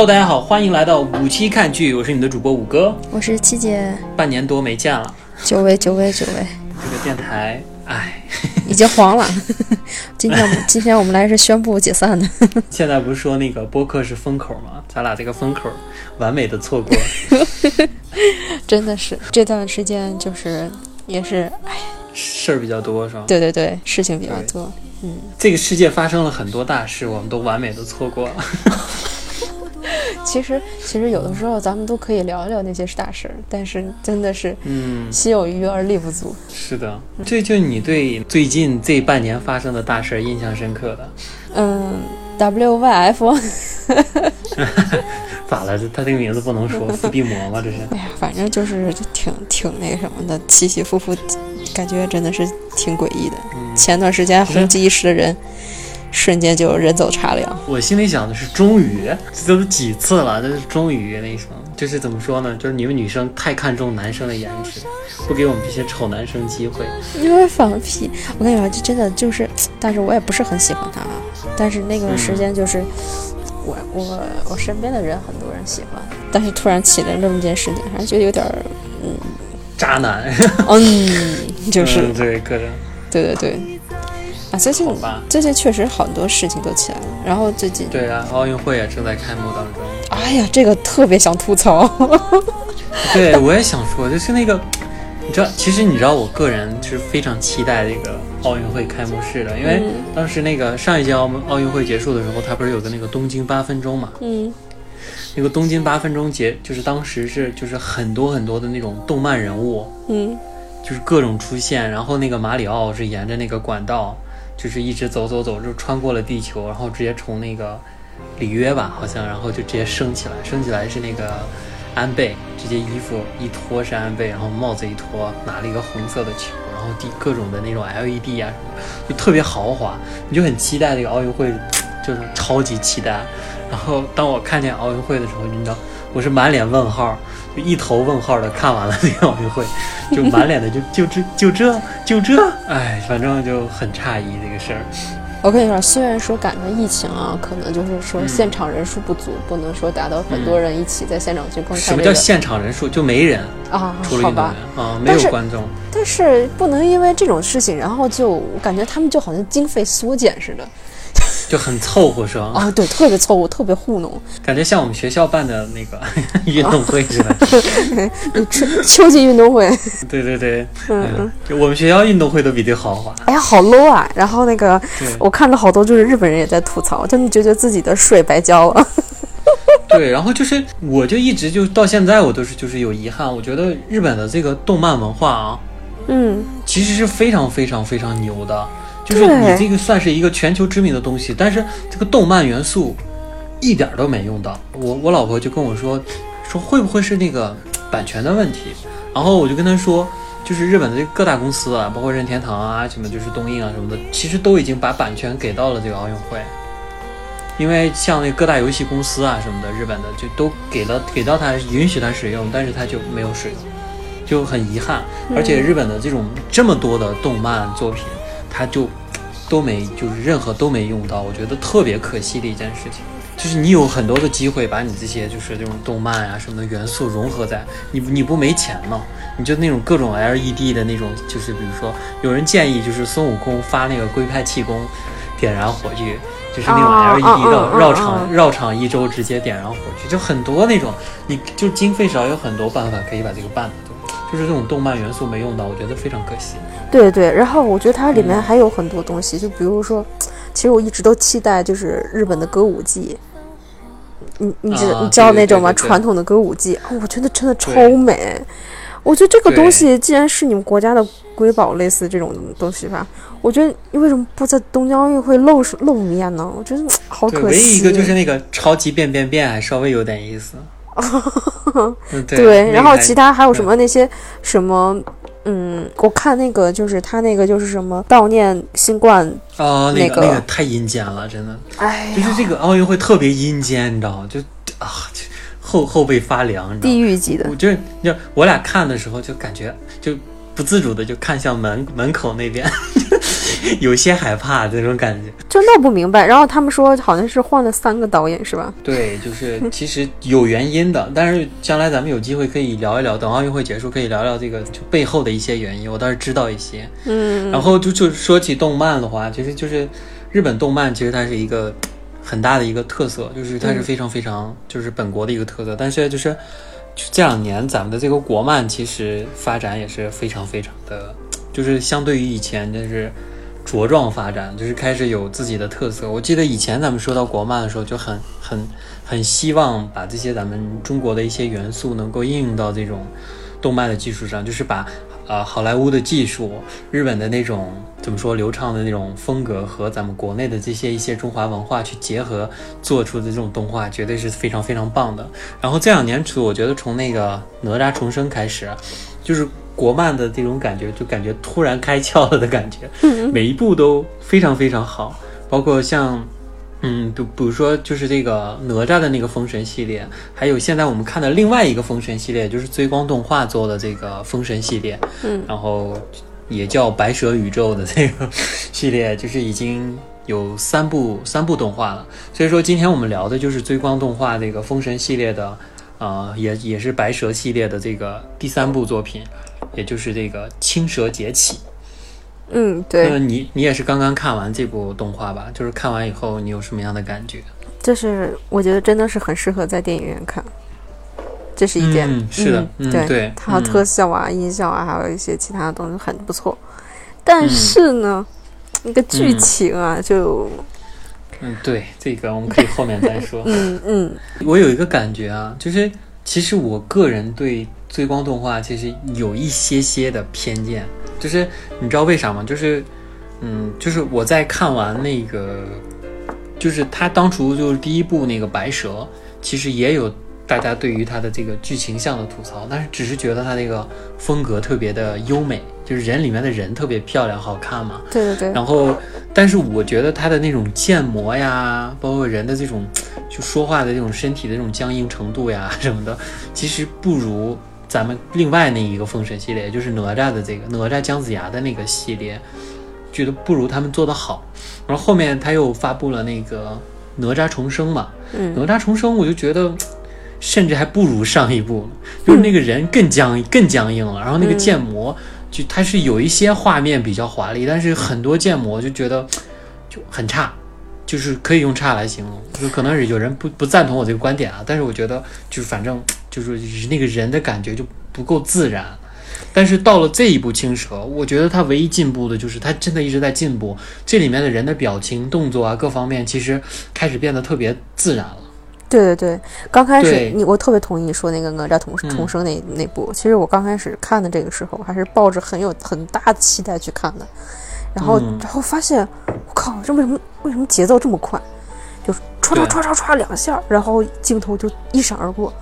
Hello，大家好，欢迎来到五期看剧，我是你的主播五哥。我是七姐，半年多没见了，久违久违久违，这个电台，唉，已经黄了。今天我们 今天我们来是宣布解散的，现在不是说那个播客是风口吗？咱俩这个风口完美的错过，真的是这段时间就是也是，哎，事儿比较多是吧？对对对，事情比较多。嗯，这个世界发生了很多大事，我们都完美的错过了。其实其实有的时候咱们都可以聊一聊那些大事儿，但是真的是嗯，心有余而力不足。是的，这就你对最近这半年发生的大事儿印象深刻的，嗯，WYF，咋了？这他这个名字不能说，伏地魔吗？这是。哎呀，反正就是挺挺那什么的，起起伏伏，感觉真的是挺诡异的。嗯前段时间红极一时的人，瞬间就人走茶凉。我心里想的是，终于，这都几次了，这是终于那什么，就是怎么说呢？就是你们女生太看重男生的颜值，不给我们这些丑男生机会。因为放屁，我跟你说，就真的就是，但是我也不是很喜欢他啊。但是那个时间就是，我我我身边的人很多人喜欢，但是突然起了这么件事情，还是觉得有点嗯，渣男，嗯，就是、嗯对，个人对对对，啊，最近吧。最近确实很多事情都起来了，然后最近，对啊，奥运会也正在开幕当中。哎呀，这个特别想吐槽，对，我也想说，就是那个，你知道，其实你知道，我个人是非常期待这个奥运会开幕式的，因为嗯当时那个上一届奥奥运会结束的时候，它不是有个那个东京八分钟嘛？嗯那个东京八分钟节，就是当时是就是很多很多的那种动漫人物，嗯就是各种出现，然后那个马里奥是沿着那个管道，就是一直走走走，就穿过了地球，然后直接从那个里约吧，好像，然后就直接升起来，升起来是那个安倍，直接衣服一脱是安倍，然后帽子一脱，拿了一个红色的球，然后地各种的那种 LED 啊什么的，就特别豪华，你就很期待这个奥运会，就是超级期待。然后当我看见奥运会的时候，你知道，我是满脸问号，就一头问号的看完了那个奥运会，就满脸的就就这就这就这，哎，反正就很诧异这个事儿。我跟你说，虽然说赶上疫情啊，可能就是说嗯现场人数不足，不能说达到很多人一起在现场去观看、这个。什么叫现场人数？就没人，啊？除了运动好吧员，啊，没有观众。但是不能因为这种事情，然后就感觉他们就好像经费缩减似的。就很凑合是吧？啊，对，特别凑合，特别糊弄。感觉像我们学校办的那个 运动会似的。秋秋季运动会，对对对，嗯嗯，就我们学校运动会都比这豪华。哎呀，好 low 啊！然后那个我看到好多就是日本人也在吐槽，他们觉得自己的税白交了。对，然后就是，我就一直就到现在，我都是就是有遗憾。我觉得日本的这个动漫文化啊，嗯，其实是非常非常非常牛的，就是你这个算是一个全球知名的东西，但是这个动漫元素一点儿都没用到。我我老婆就跟我说，说会不会是那个版权的问题？然后我就跟她说，就是日本的这各大公司啊，包括任天堂啊，什么就是东映啊什么的，其实都已经把版权给到了这个奥运会。因为像那各大游戏公司啊什么的，日本的就都给了给到他允许他使用，但是他就没有使用，就很遗憾。而且日本的这种这么多的动漫作品，他就都没就是任何都没用到，我觉得特别可惜的一件事情。就是你有很多的机会把你这些就是这种动漫啊什么的元素融合在你你不没钱吗？你就那种各种 LED 的那种，就是比如说有人建议就是孙悟空发那个龟派气功点燃火炬，就是那种哦 LED 哦绕场绕场一周直接点燃火炬，就很多那种，你就经费少有很多办法可以把这个办的，就是这种动漫元素没用到，我觉得非常可惜。对对，然后我觉得它里面还有很多东西，就比如说，其实我一直都期待就是日本的歌舞伎。你你知、啊你知道那种吗？对对对传统的歌舞伎，哦我觉得真的超美。我觉得这个东西既然是你们国家的瑰宝，类似这种东西吧，我觉得你为什么不在东京奥运会露露面呢？我觉得好可惜唯一一惜。个就是那个超级变变变，还稍微有点意思。嗯，对。对，然后其他还有什么那些什么，嗯，我看那个就是他那个就是什么悼念新冠，哦，那那个个那个太阴间了，真的。哎，就是这个奥运会特别阴间，你知道吗？就啊，就后后背发凉，你知道地？狱级的我，就是就我俩看的时候就感觉就不自主的就看向门门口那边，有些害怕这种感觉。就闹不明白。然后他们说好像是换了三个导演是吧？对，就是其实有原因的，但是将来咱们有机会可以聊一聊，等奥运会结束可以聊聊这个就背后的一些原因，我倒是知道一些。嗯，然后就就说起动漫的话，其实就是日本动漫，其实它是一个很大的一个特色，就是它是非常非常就是本国的一个特色。但是就是就这两年咱们的这个国漫其实发展也是非常非常的，就是相对于以前就是茁壮发展，就是开始有自己的特色。我记得以前咱们说到国漫的时候，就很很很希望把这些咱们中国的一些元素能够应用到这种动漫的技术上，就是把。呃，好莱坞的技术，日本的那种怎么说流畅的那种风格和咱们国内的这些一些中华文化去结合做出的这种动画，绝对是非常非常棒的。然后这两年，我觉得从那个哪吒重生开始，就是国漫的这种感觉，就感觉突然开窍了的感觉，每一部都非常非常好，包括像。嗯，比比如说就是这个哪吒的那个封神系列，还有现在我们看的另外一个封神系列，就是追光动画做的这个封神系列，嗯，然后也叫白蛇宇宙的这个系列，就是已经有三部三部动画了。所以说今天我们聊的就是追光动画这个封神系列的，呃，也也是白蛇系列的这个第三部作品，也就是这个青蛇劫起。嗯，对。那你你也是刚刚看完这部动画吧？就是看完以后，你有什么样的感觉？就是我觉得真的是很适合在电影院看，这是一点。嗯，是的，对对，它特效啊、音效啊，还有一些其他的东西很不错。但是呢，那个剧情啊，就……嗯，对，这个我们可以后面再说。嗯嗯，我有一个感觉啊，就是其实我个人对追光动画其实有一些些的偏见。就是你知道为啥吗？就是，嗯，就是我在看完那个，就是他当初就是第一部那个白蛇，其实也有大家对于他的这个剧情向的吐槽，但是只是觉得他那个风格特别的优美，就是人里面的人特别漂亮好看嘛。对对对。然后，但是我觉得他的那种建模呀，包括人的这种就说话的这种身体的这种僵硬程度呀 什么的，其实不如。咱们另外那一个封神系列，就是哪吒的这个哪吒姜子牙的那个系列，觉得不如他们做的好。然后后面他又发布了那个哪吒重生嘛，哪吒重生我就觉得甚至还不如上一部，就是那个人更僵更僵硬了。然后那个建模就它是有一些画面比较华丽，但是很多建模就觉得就很差，就是可以用差来形容。就可能是有人不不赞同我这个观点啊，但是我觉得就是反正。就是那个人的感觉就不够自然，但是到了这一步青蛇，我觉得他唯一进步的就是他真的一直在进步，这里面的人的表情、动作啊各方面，其实开始变得特别自然了。对对对，刚开始你我特别同意你说那个哪吒重重生那那部，其实我刚开始看的这个时候还是抱着很有很大的期待去看的，然后然后发现我靠，这为什么为什么节奏这么快？就唰唰唰唰唰两下，然后镜头就一闪而过。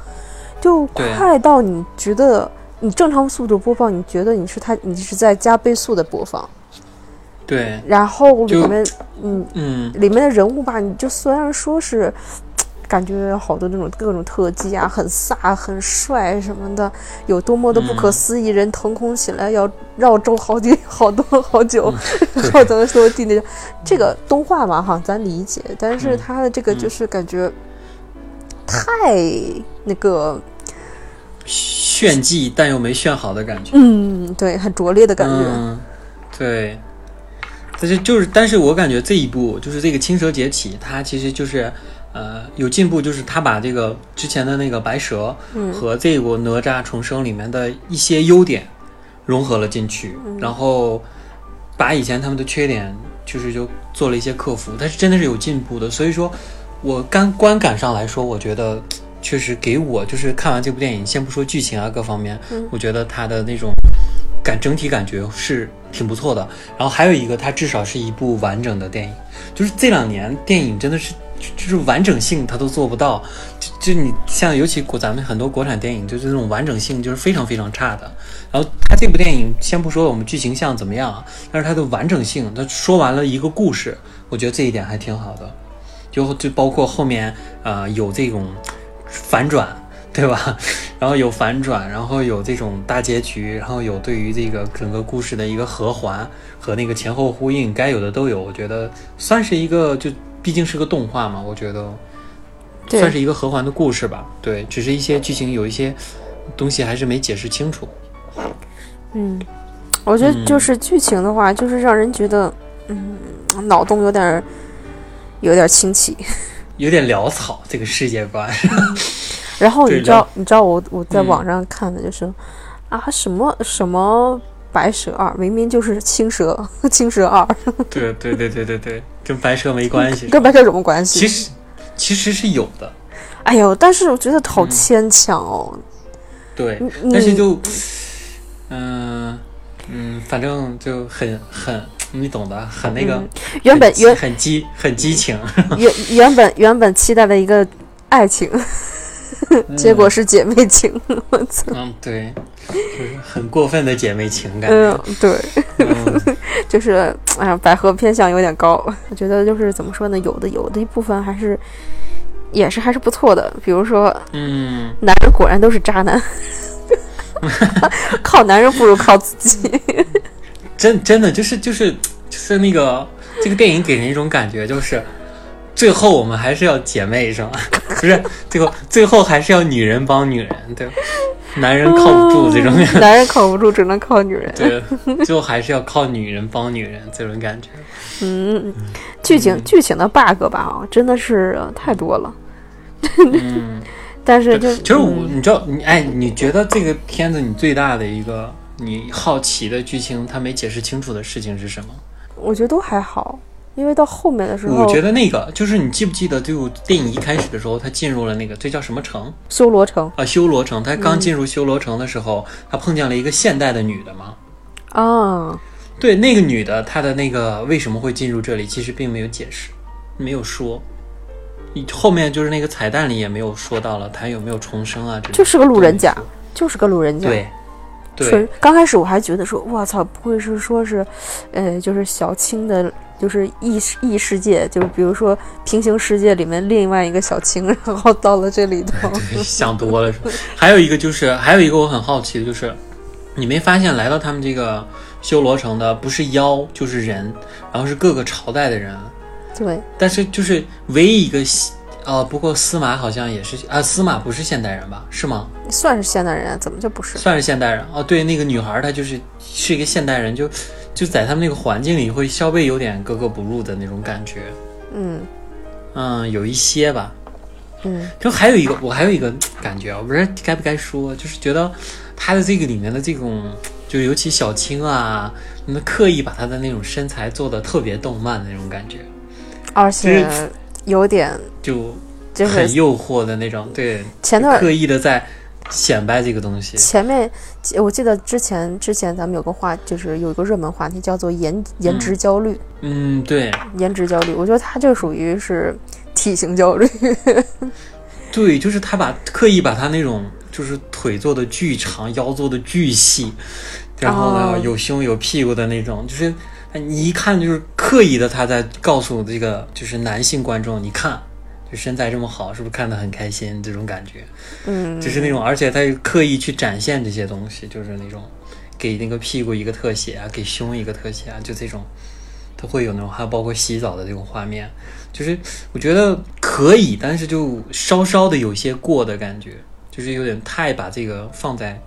就快到你觉得你正常速度播放，你觉得你是它，你是在加倍速的播放。对。然后里面，嗯嗯，里面的人物吧，你就虽然说是感觉好多那种各种特技啊，很飒、很帅什么的，有多么的不可思议，人腾空起来要绕周好几 好多好久，然后等说地那这个动画嘛哈，咱理解，但是它的这个就是感觉。太那个炫技，但又没炫好的感觉。嗯，对，很拙劣的感觉。嗯，对。但是就是，但是我感觉这一部就是这个《青蛇劫起》，它其实就是呃有进步，就是他把这个之前的那个白蛇和这部哪吒重生里面的一些优点融合了进去，然后把以前他们的缺点就是就做了一些克服，但是真的是有进步的。所以说。我干观感上来说，我觉得 确实给我就是看完这部电影，先不说剧情啊各方面，我觉得它的那种感整体感觉是挺不错的。然后还有一个，它至少是一部完整的电影。就是这两年电影真的是就是完整性它都做不到，就就你像尤其咱们很多国产电影，就是这种完整性就是非常非常差的。然后它这部电影先不说我们剧情像怎么样，但是它的完整性，它说完了一个故事，我觉得这一点还挺好的。就就包括后面，呃，有这种反转，对吧？然后有反转，然后有这种大结局，然后有对于这个整个故事的一个和环和那个前后呼应，该有的都有。我觉得算是一个，就毕竟是个动画嘛，我觉得算是一个和环的故事吧。对，只是一些剧情有一些东西还是没解释清楚。嗯，我觉得就是剧情的话，就是让人觉得，嗯，脑洞有点儿有点儿清奇。有点潦草这个世界观，然后你知道，你知道我我在嗯网上看的就是，啊什么什么白蛇二，明明就是青蛇，青蛇二，对对对对对对，跟白蛇没关系。跟白蛇有什么关系？其实其实是有的，哎呦，但是我觉得好嗯牵强哦。对，但是就，嗯嗯，反正就很很，你懂的，很那个嗯，原本原很激很激情，原原本原本期待的一个爱情，结果是姐妹情。我操！嗯，对，就是很过分的姐妹情感。嗯，对，嗯 就是哎呀，百合偏向有点高。我觉得就是怎么说呢，有的有的一部分还是也是还是不错的。比如说，嗯，男人果然都是渣男，靠男人不如靠自己。真真的就是就是就是那个这个电影给人一种感觉，就是最后我们还是要姐妹是吗？不是，最后最后还是要女人帮女人，对吧，男人靠不住这种。男人靠不住，只能靠女人。对，最后还是要靠女人帮女人这种感觉。嗯，剧情剧情的 bug 吧，啊，真的是呃太多了。嗯，但是就其实我，嗯你知道，你哎，你觉得这个片子你最大的一个你好奇的剧情，它没解释清楚的事情是什么？我觉得都还好，因为到后面的时候，我觉得那个就是你记不记得，就电影一开始的时候，他进入了那个这叫什么城修罗城啊？修罗城。他刚嗯进入修罗城的时候，他碰见了一个现代的女的嘛。啊，对，那个女的，她的那个为什么会进入这里，其实并没有解释，没有说。你后面就是那个彩蛋里也没有说到了，她有没有重生啊？这就是个路人甲就是个路人甲。对，对，刚开始我还觉得说，我操，不会是说是，呃，就是小青的，就是异世异世界，就是比如说平行世界里面另外一个小青，然后到了这里头，想多了是吧。还有一个就是，还有一个我很好奇的就是，你没发现来到他们这个修罗城的不是妖就是人，然后是各个朝代的人，对，但是就是唯一一个西，呃，不过司马好像也是啊，司马不是现代人吧？是吗？算是现代人，怎么就不是？算是现代人哦。对，那个女孩她就是是一个现代人，就就在他们那个环境里会稍微有点格格不入的那种感觉，嗯嗯，有一些吧。嗯就还有一个，我还有一个感觉啊，我不知道该不该说，就是觉得他的这个里面的这种，就尤其小青啊，那刻意把她的那种身材做的特别动漫的那种感觉，而且有点就就是很诱惑的那种，对，前段刻意的在显摆这个东西。前面我记得之前之前咱们有个话，就是有一个热门话题叫做颜颜值焦虑，嗯，对颜值焦虑，我觉得他就属于是体型焦虑。对，就是他把刻意把他那种就是腿做的巨长，腰做的巨细，然后呢、哦有胸有屁股的那种，就是你一看就是刻意的他在告诉这个就是男性观众，你看。就身材这么好，是不是看得很开心？这种感觉，嗯，就是那种，而且他刻意去展现这些东西，就是那种给那个屁股一个特写啊，给胸一个特写啊，就这种，他会有那种，还有包括洗澡的这种画面，就是我觉得可以，但是就稍稍的有些过的感觉，就是有点太把这个放在，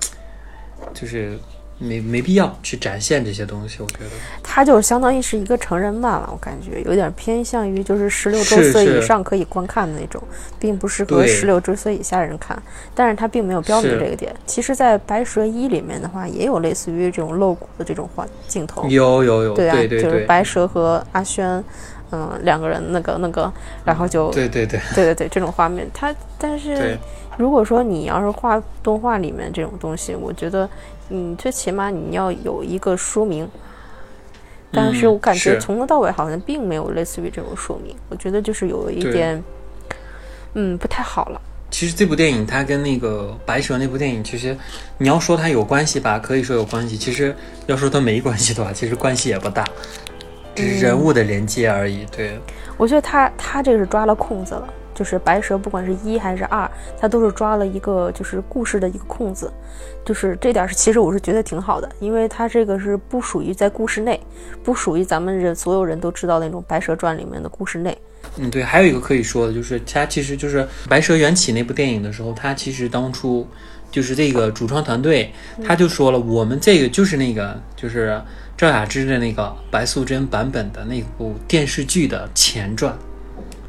就是没没必要去展现这些东西，我觉得。他就相当于是一个成人漫了，我感觉有点偏向于就是十六周岁以上可以观看的那种，并不适合十六周岁以下人看。但是他并没有标明这个点。其实，在《白蛇一》里面的话，也有类似于这种露骨的这种画镜头。有有有，对啊，对对就是白蛇和阿轩，嗯，两个人那个那个，然后就对对对。对对对，这种画面，它但是，如果说你要是画动画里面这种东西，我觉得你最起码你要有一个说明。但是嗯我感觉从头到尾好像并没有类似于这种说明，我觉得就是有一点，嗯，不太好了。其实这部电影它跟那个白蛇那部电影，其实你要说它有关系吧，可以说有关系。其实要说它没关系的话，其实关系也不大，只是人物的连接而已。对，我觉得他他这个是抓了空子了，就是白蛇，不管是一还是二，它都是抓了一个就是故事的一个空子，就是这点是其实我是觉得挺好的，因为它这个是不属于在故事内，不属于咱们人所有人都知道那种《白蛇传》里面的故事内。嗯，对，还有一个可以说的就是，它其实就是《白蛇缘起》那部电影的时候，它其实当初就是这个主创团队，他就说了，我们这个就是那个就是赵雅芝的那个白素贞版本的那部电视剧的前传。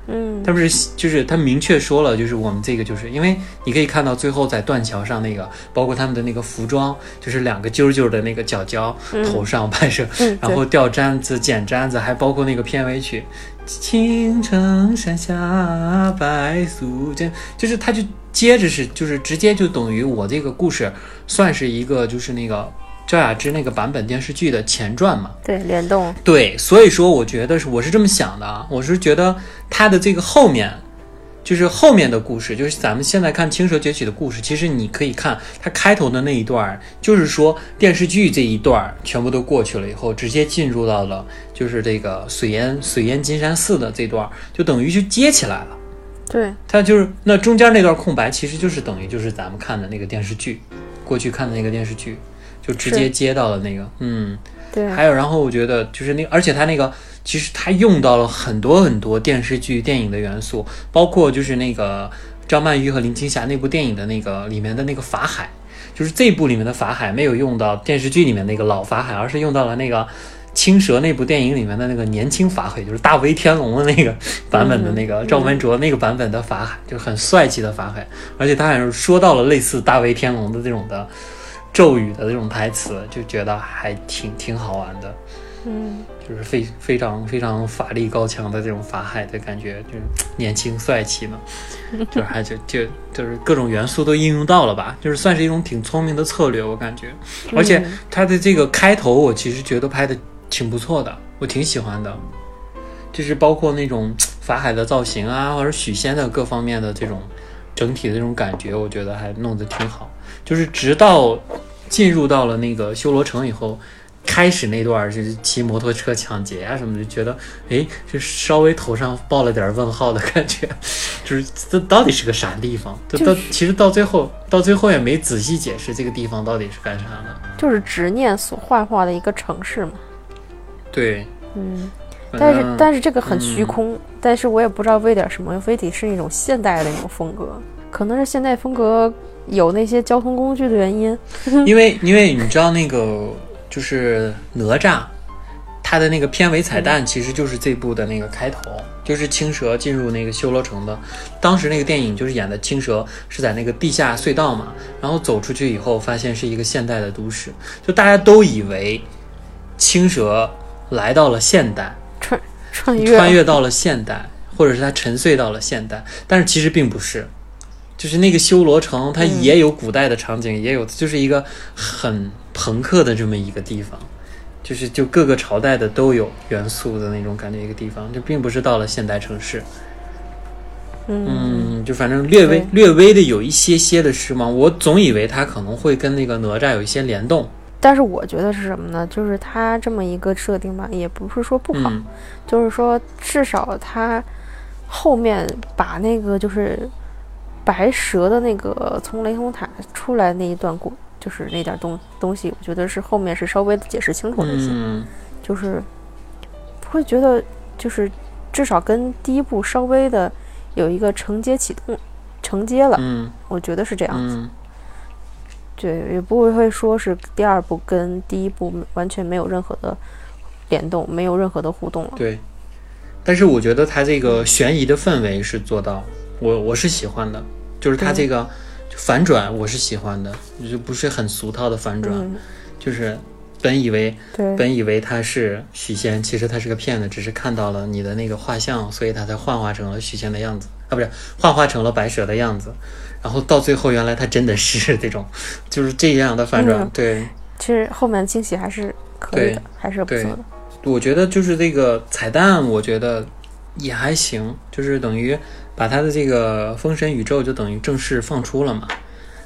嗯，他不是就是他明确说了，就是我们这个就是因为你可以看到最后在断桥上那个，包括他们的那个服装，就是两个揪揪的那个角角头上拍摄，嗯然后掉簪子、剪簪子，还包括那个片尾曲《青城山下白素贞》，就是他就接着是就是直接就等于我这个故事算是一个就是那个赵雅芝那个版本电视剧的前传嘛。对，联动，对，所以说我觉得是我是这么想的啊，我是觉得它的这个后面，就是后面的故事，就是咱们现在看《青蛇崛起》的故事，其实你可以看它开头的那一段儿，就是说电视剧这一段儿全部都过去了以后，直接进入到了就是这个水淹水淹金山寺的这段儿，就等于就接起来了。对，它就是那中间那段空白，其实就是等于就是咱们看的那个电视剧，过去看的那个电视剧，就直接接到了那个，嗯。对，还有，然后我觉得就是那，而且他那个其实他用到了很多很多电视剧、电影的元素，包括就是那个张曼玉和林青霞那部电影的那个里面的那个法海，就是这部里面的法海没有用到电视剧里面那个老法海，而是用到了那个。青蛇那部电影里面的那个年轻法海，就是大威天龙的那个 版本的那个赵文卓那个版本的法海，就是很帅气的法海，而且他好像说到了类似大威天龙的这种的咒语的这种台词，就觉得还挺挺好玩的。嗯，就是非非常非常法力高强的这种法海的感觉，就是 年轻帅气嘛，就是还就就就是各种元素都应用到了吧，就是算是一种挺聪明的策略，我感觉。而且他的这个开头，我其实觉得拍的挺不错的，我挺喜欢的，就是包括那种 法海的造型啊，或者许仙的各方面的这种整体的这种感觉，我觉得还弄得挺好。就是直到进入到了那个修罗城以后。开始那段就是骑摩托车抢劫啊什么的，就觉得哎，就稍微头上抱了点问号的感觉，就是这到底是个啥地方？这到其实到最后，到最后也没仔细解释这个地方到底是干啥的。就是执念所幻化的一个城市嘛。对，嗯，但是但是这个很虚嗯空，但是我也不知道为点什么，非得是那种现代的那种风格，可能是现代风格有那些交通工具的原因。因为因为你知道那个就是哪吒，他的那个片尾彩蛋其实就是这部的那个开头，就是青蛇进入那个修罗城的。当时那个电影就是演的青蛇是在那个地下隧道嘛，然后走出去以后发现是一个现代的都市，就大家都以为青蛇来到了现代，穿穿越穿越到了现代，或者是他沉睡到了现代，但是其实并不是，就是那个修罗城，它也有古代的场景，也有就是一个很朋克的这么一个地方，就是就各个朝代的都有元素的那种感觉一个地方，就并不是到了现代城市，嗯，嗯，就反正略微略微的有一些些的失望，我总以为它可能会跟那个哪吒有一些联动，但是我觉得是什么呢？就是它这么一个设定吧，也不是说不好，嗯。就是说至少它后面把那个就是白蛇的那个从雷峰塔出来那一段故，就是那点东东西，我觉得是后面是稍微的解释清楚了一些，嗯就是不会觉得就是至少跟第一部稍微的有一个承接启动，承接了，嗯我觉得是这样子。嗯对，也不会会说是第二部跟第一部完全没有任何的联动，没有任何的互动了。对，但是我觉得它这个悬疑的氛围是做到，我我是喜欢的，就是它这个反转我是喜欢的，就不是很俗套的反转，嗯，就是本以为对，本以为他是许仙，其实他是个骗子，只是看到了你的那个画像，所以他才幻化成了许仙的样子。啊，不是幻化成了白蛇的样子，然后到最后原来他真的是 这种，就是这样的反转，嗯对。其实后面惊喜还是可以的，还是不错的。我觉得就是这个彩蛋，我觉得也还行，就是等于把他的这个封神宇宙就等于正式放出了嘛。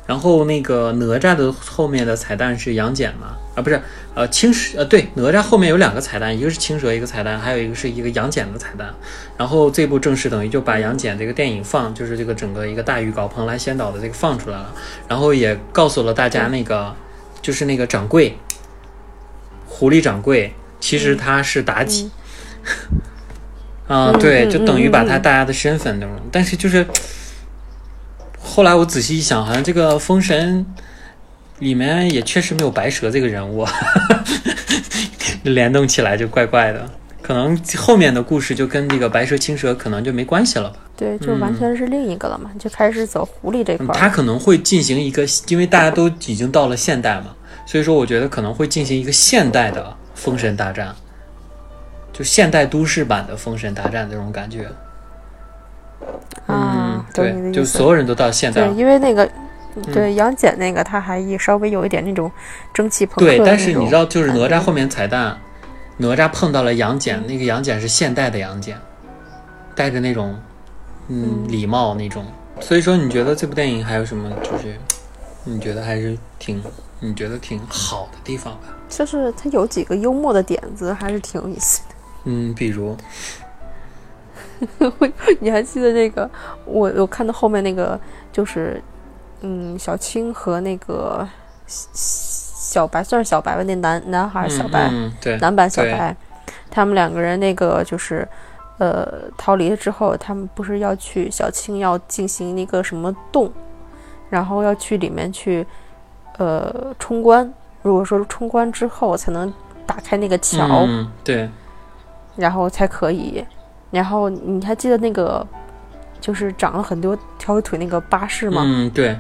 然后那个哪吒的后面的彩蛋是杨戬嘛？啊，不是，呃，青蛇，呃，对，哪吒后面有两个彩蛋，一个是青蛇一个彩蛋，还有一个是一个杨戬的彩蛋。然后这部正式等于就把杨戬这个电影放，就是这个整个一个大预告，蓬莱仙岛的这个放出来了，然后也告诉了大家那个，就是那个掌柜，狐狸掌柜，其实他是妲己。啊，对，就等于把他大家的身份那种，但是就是，后来我仔细一想，好像这个封神里面也确实没有白蛇这个人物，联动起来就怪怪的，可能后面的故事就跟这个白蛇青蛇可能就没关系了吧？对，就完全是另一个了嘛，就开始走狐狸这块。他可能会进行一个，因为大家都已经到了现代嘛，所以说我觉得可能会进行一个现代的封神大战。就现代都市版的《封神大战》那种感觉，嗯，对，就所有人都到现代，对，因为那个，对杨戬那个他还稍微有一点那种蒸汽朋克。对，但是你知道，就是哪吒后面彩蛋，哪吒碰到了杨戬，那个杨戬是现代的杨戬，带着那种嗯礼貌那种。所以说，你觉得这部电影还有什么？就是你觉得还是挺你觉得挺好的地方吧？就是它有几个幽默的点子，还是挺有意思的。嗯，比如，你还记得那个？我我看到后面那个，就是嗯，小青和那个小白，算是小白吧，那男男孩小白，对，男版小白，他们两个人那个就是呃，逃离了之后，他们不是要去小青要进行那个什么洞，然后要去里面去呃冲关。如果说冲关之后才能打开那个桥，对。然后才可以，然后你还记得那个，就是长了很多条腿那个巴士吗？嗯，对。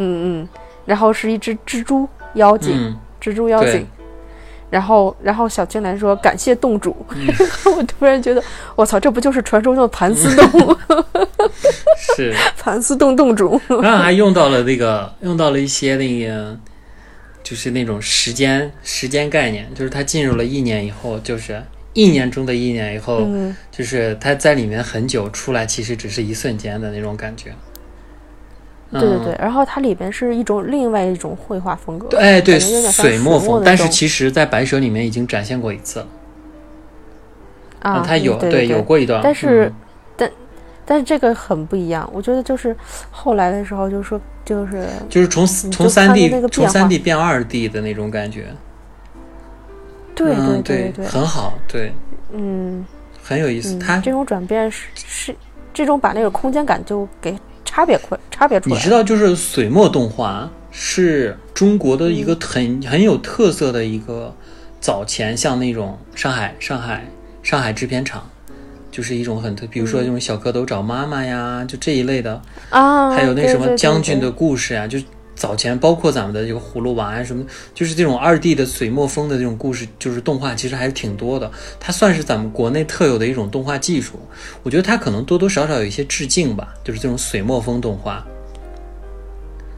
嗯嗯，然后是一只蜘蛛妖精，蜘蛛妖精。然后，然后小青兰说：“感谢洞主。”我突然觉得，我操，这不就是传说中的盘丝洞？是盘丝洞洞主。然后还用到了那个，用到了一些那个。就是那种时间时间概念，就是他进入了一年以后，就是一年中的一年以后，就是他在里面很久，出来其实只是一瞬间的那种感觉。对对对，然后它里边是一种另外一种绘画风格，哎对，水墨风，但是其实在白蛇里面已经展现过一次了。啊，它有对有过一段，但是。但是这个很不一样，我觉得就是后来的时候，就说就是就是从从三 D 从三 D 变二 D 的那种感觉，对对对对，很好，对，嗯，很有意思。它这种转变是是这种把那个空间感就给差别快差别出来。你知道，就是水墨动画是中国的一个很很有特色的一个早前像那种上海上海上海制片厂。就是一种很特，比如说这种小蝌蚪找妈妈呀，就这一类的啊，还有那什么将军的故事呀，就早前包括咱们的这个葫芦娃呀什么，就是这种二 D 的水墨风的这种故事，就是动画其实还是挺多的。它算是咱们国内特有的一种动画技术，我觉得它可能多多少少有一些致敬吧，就是这种水墨风动画。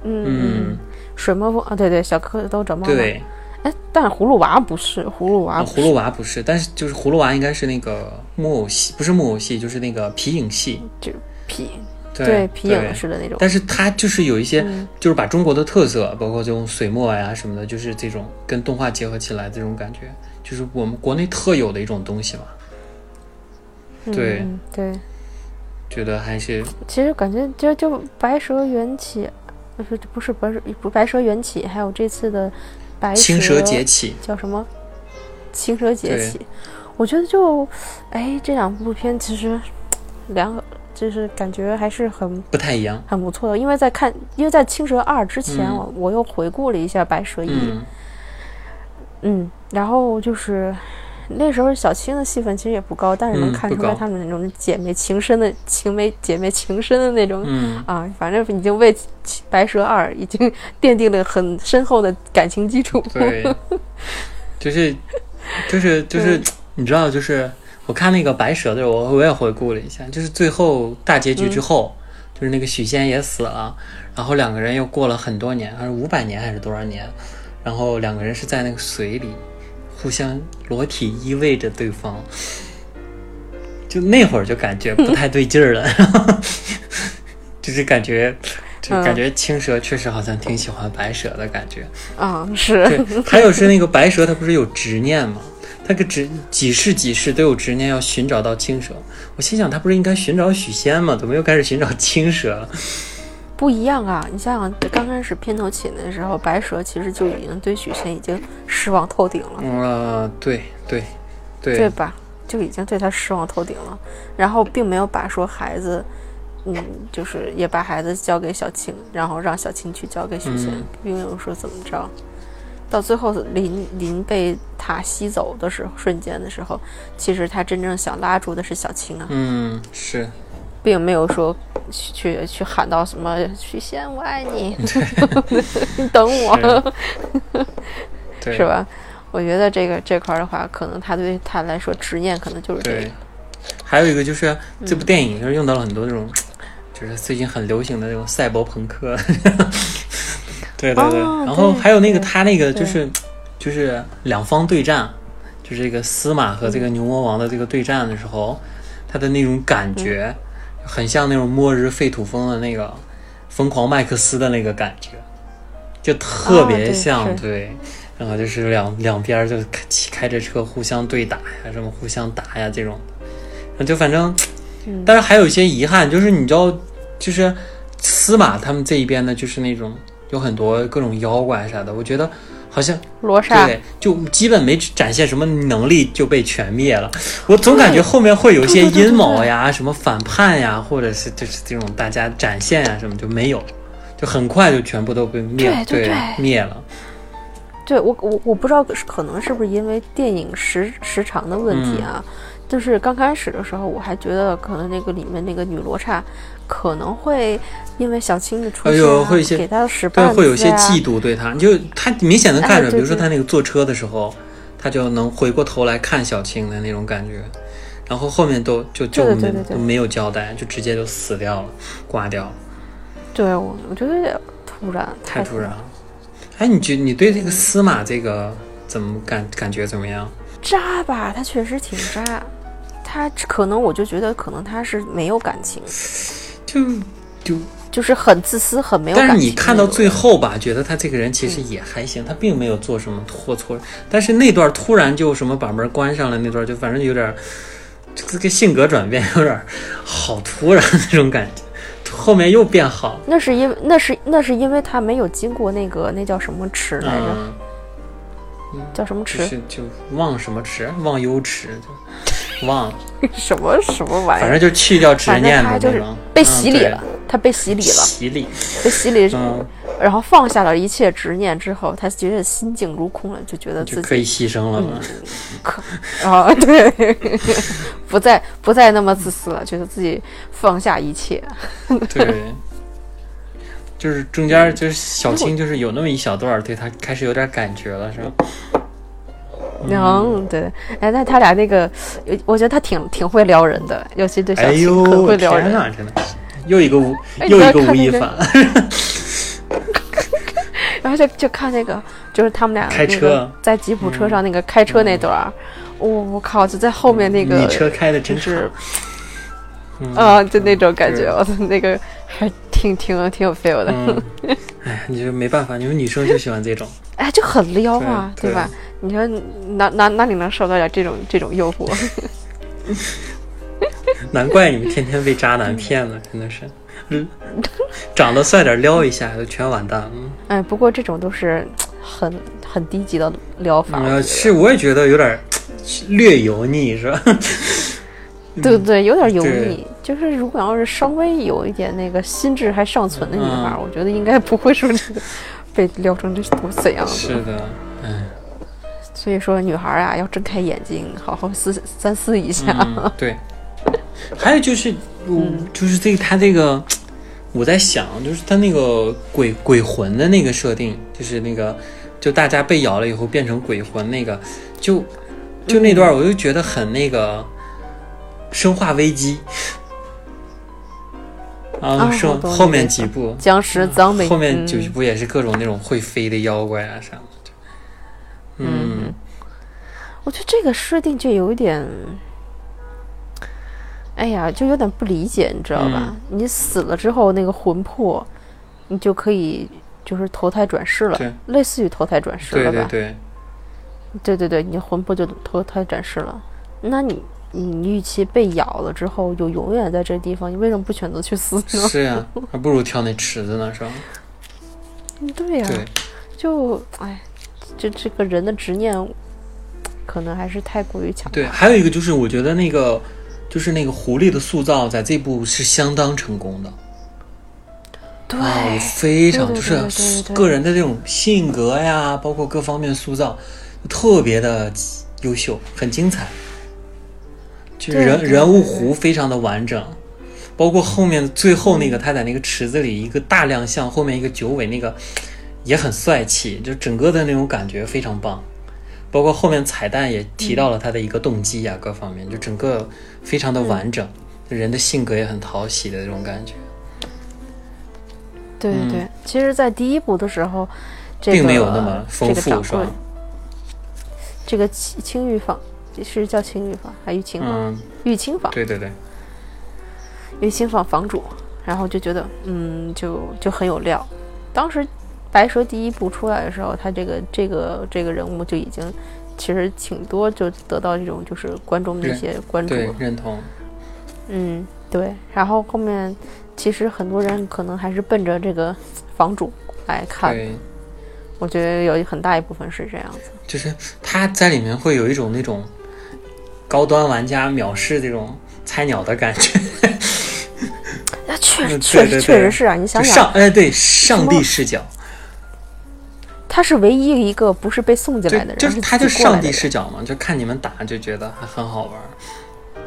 嗯，水墨风啊，对对，小蝌蚪找妈妈。对。哎，但是葫芦娃不是葫芦娃，葫芦娃不是，但是就是葫芦娃应该是那个木偶戏，不是木偶戏，就是那个皮影戏，就皮对皮影式的那种。但是它就是有一些，就是把中国的特色，包括这种水墨呀什么的，就是这种跟动画结合起来这种感觉，就是我们国内特有的一种东西嘛。对对，觉得还是其实感觉就就白蛇缘起，不是不是不是不白蛇缘起，还有这次的。青蛇劫起叫什么？青蛇劫起，我觉得就，哎，这两部片其实两个就是感觉还是很不太一样，很不错的。因为在看，因为在青蛇二之前，我我又回顾了一下白蛇一，嗯，然后就是。那时候小青的戏份其实也不高，但是能看出来她们那种姐妹情深的情妹姐妹情深的那种啊，反正已经为白蛇二已经 奠定了很深厚的感情基础。对，就是就是就是你知道，就是我看那个白蛇的时候，我我也回顾了一下，就是最后大结局之后，就是那个许仙也死了，然后两个人又过了很多年，还是五百年还是多少年，然后两个人是在那个水里。互相裸体依偎着对方，就那会儿就感觉不太对劲儿了，就是感觉就感觉青蛇确实好像挺喜欢白蛇的感觉。啊、是，对，还有是那个白蛇，它不是有执念吗？它个执几世几世都有执念要寻找到青蛇。我心想，它不是应该寻找许仙吗？怎么又开始寻找青蛇了？不一样啊！你想想，刚开始片头起的时候，白蛇其实就已经对许仙已经失望透顶了，呃，对对对对吧？就已经对他失望透顶了，然后并没有把说孩子，嗯，就是也把孩子交给小青，然后让小青去交给许仙，嗯并没有说怎么着。到最后临临被塔吸走的时候，瞬间的时候，其实他真正想拉住的是小青啊，嗯，是并没有说去去喊到什么许仙我爱你，你等我，对。是？吧？我觉得这个这块儿的话，可能他对他来说执念可能就是这个。对。还有一个就是这嗯部电影就是用到了很多这种，就是最近很流行的那种赛博朋克。对对对，哦然后还有那个他那个就是就是两方对战，就是这个司马和这个牛魔王的这个对战的时候，他的那种感觉，很像那种末日废土风的那个疯狂麦克斯的那个感觉，就特别像、是对。然后就是两两边就开骑开着车互相对打呀，什么互相打呀这种，就反正，嗯。但是还有一些遗憾，就是你知道，就是司马他们这一边呢，就是那种有很多各种妖怪啥的，我觉得好像罗莎，对，就基本没展现什么能力就被全灭了。我总感觉后面会有一些对对对对阴谋呀、什么反叛呀，或者是就是这种大家展现呀什么就没有，就很快就全部都被灭，对灭了。对我我我不知道是可能是不是因为电影时时长的问题啊，就是刚开始的时候我还觉得可能那个里面那个女罗刹可能会因为小青的出哎现、啊呦会有一些给她使对，绊子、啊，会有一些嫉妒对她，就她明显能看出来，哎对比如说她那个坐车的时候，她就能回过头来看小青的那种感觉，然后后面都就就没有交代，就直接就死掉了，挂掉了，对我我觉得有点突然，太突然了。了。哎，你觉你对这个司马这个怎么感感觉怎么样？渣吧，他确实挺渣。他可能我就觉得可能他是没有感情，就就，就是很自私，很没有感情。但是你看到最，后吧，觉得他这个人其实也还行，他并没有做什么错错，但是那段突然就什么把门关上了，那段就反正有点儿，这个性格转变 有点儿好突然那种感觉，后面又变好。那是因为那是那是因为他没有经过那个那叫什么池来着？嗯，叫什么池？就是就忘什么池，忘忧池，就忘了，什么什么玩意儿？反正就去掉执念他就是的那种，被洗礼了，他被洗礼了，洗礼，被洗礼，嗯，然后放下了一切执念之后，他觉得心境如空了，就觉得自己可以牺牲了嘛。可 啊，对，不再不再那么自私了，觉得自己放下一切。对，就是中间就是小青，就是有那么一小段儿对他开始有点感觉了，是吧？嗯，对，哎，那他俩那个，有我觉得他挺挺会撩人的，尤其对小哎青很，会撩人。真的又一个吴，又一个吴亦凡，然后就就看那个，就是他们俩开车那个在吉普车上那个开车那段儿，我、我靠，就在后面那个你车开的真是，嗯。啊，就那种感觉，我的那个还挺挺挺有 feel 的，嗯，哎，你就没办法，你们女生就喜欢这种，哎，就很撩啊，对吧？你说哪哪哪里能受得了这种这种诱惑？难怪你们天天被渣男骗了，真的是，嗯，长得帅点撩一下就全完蛋，嗯。哎，不过这种都是很很低级的撩法，是，我也觉得有点儿略油腻，是吧？对对，有点油腻。就是如果要是稍微有一点那个心智还尚存的女孩，嗯我觉得应该不会说这个被撩成这种怎样的。是的，嗯所以说，女孩啊要睁开眼睛，好好思三思一下。嗯，对。还有就是，嗯，就是这个他这个，我在想，就是他那个鬼鬼魂的那个设定，就是那个，就大家被咬了以后变成鬼魂那个，就就那段，我就觉得很那个《生化危机》啊，啊生后面几部。僵尸脏美，后面几嗯部也是各种那种会飞的妖怪啊啥的，嗯，我觉得这个设定就有一点，哎呀，就有点不理解，你知道吧？嗯你死了之后，那个魂魄你就可以就是投胎转世了，类似于投胎转世了吧？对对对，对对对，你的魂魄就投胎转世了。那你你与其被咬了之后就永远在这地方，你为什么不选择去死呢？是呀，还不如跳那池子呢，是吧？嗯对呀、对，就哎，这这个人的执念可能还是太过于强对，还有一个就是，我觉得那个就是那个狐狸的塑造，在这部是相当成功的。对，啊，非常就是个人的这种性格呀，包括各方面塑造，特别的优秀，很精彩。就人人物弧非常的完整，包括后面最后那个他在那个池子里一个大亮相，后面一个九尾那个也很帅气，就整个的那种感觉非常棒。包括后面彩蛋也提到了他的一个动机呀，各方面就整个非常的完整，人的性格也很讨喜的那种感觉，对对对，其实，在第一部的时候，这个嗯并没有那么丰这个掌富，是吧？这个青青玉坊是叫青玉坊还是玉清坊？嗯，玉清坊，对对对，玉清坊房主，然后就觉得嗯，就就很有料。当时白蛇第一部出来的时候，他这个这个这个人物就已经其实挺多，就得到这种就是观众的一些关注。认同，嗯，对。然后后面其实很多人可能还是奔着这个房主来看，对，我觉得有很大一部分是这样子。就是他在里面会有一种那种高端玩家藐视这种菜鸟的感觉，那确嗯确实确实是啊，你想想，上哎对上帝视角，他是唯一一个不是被送进来的，人，就是是他就上帝视角嘛，就看你们打就觉得还很好玩，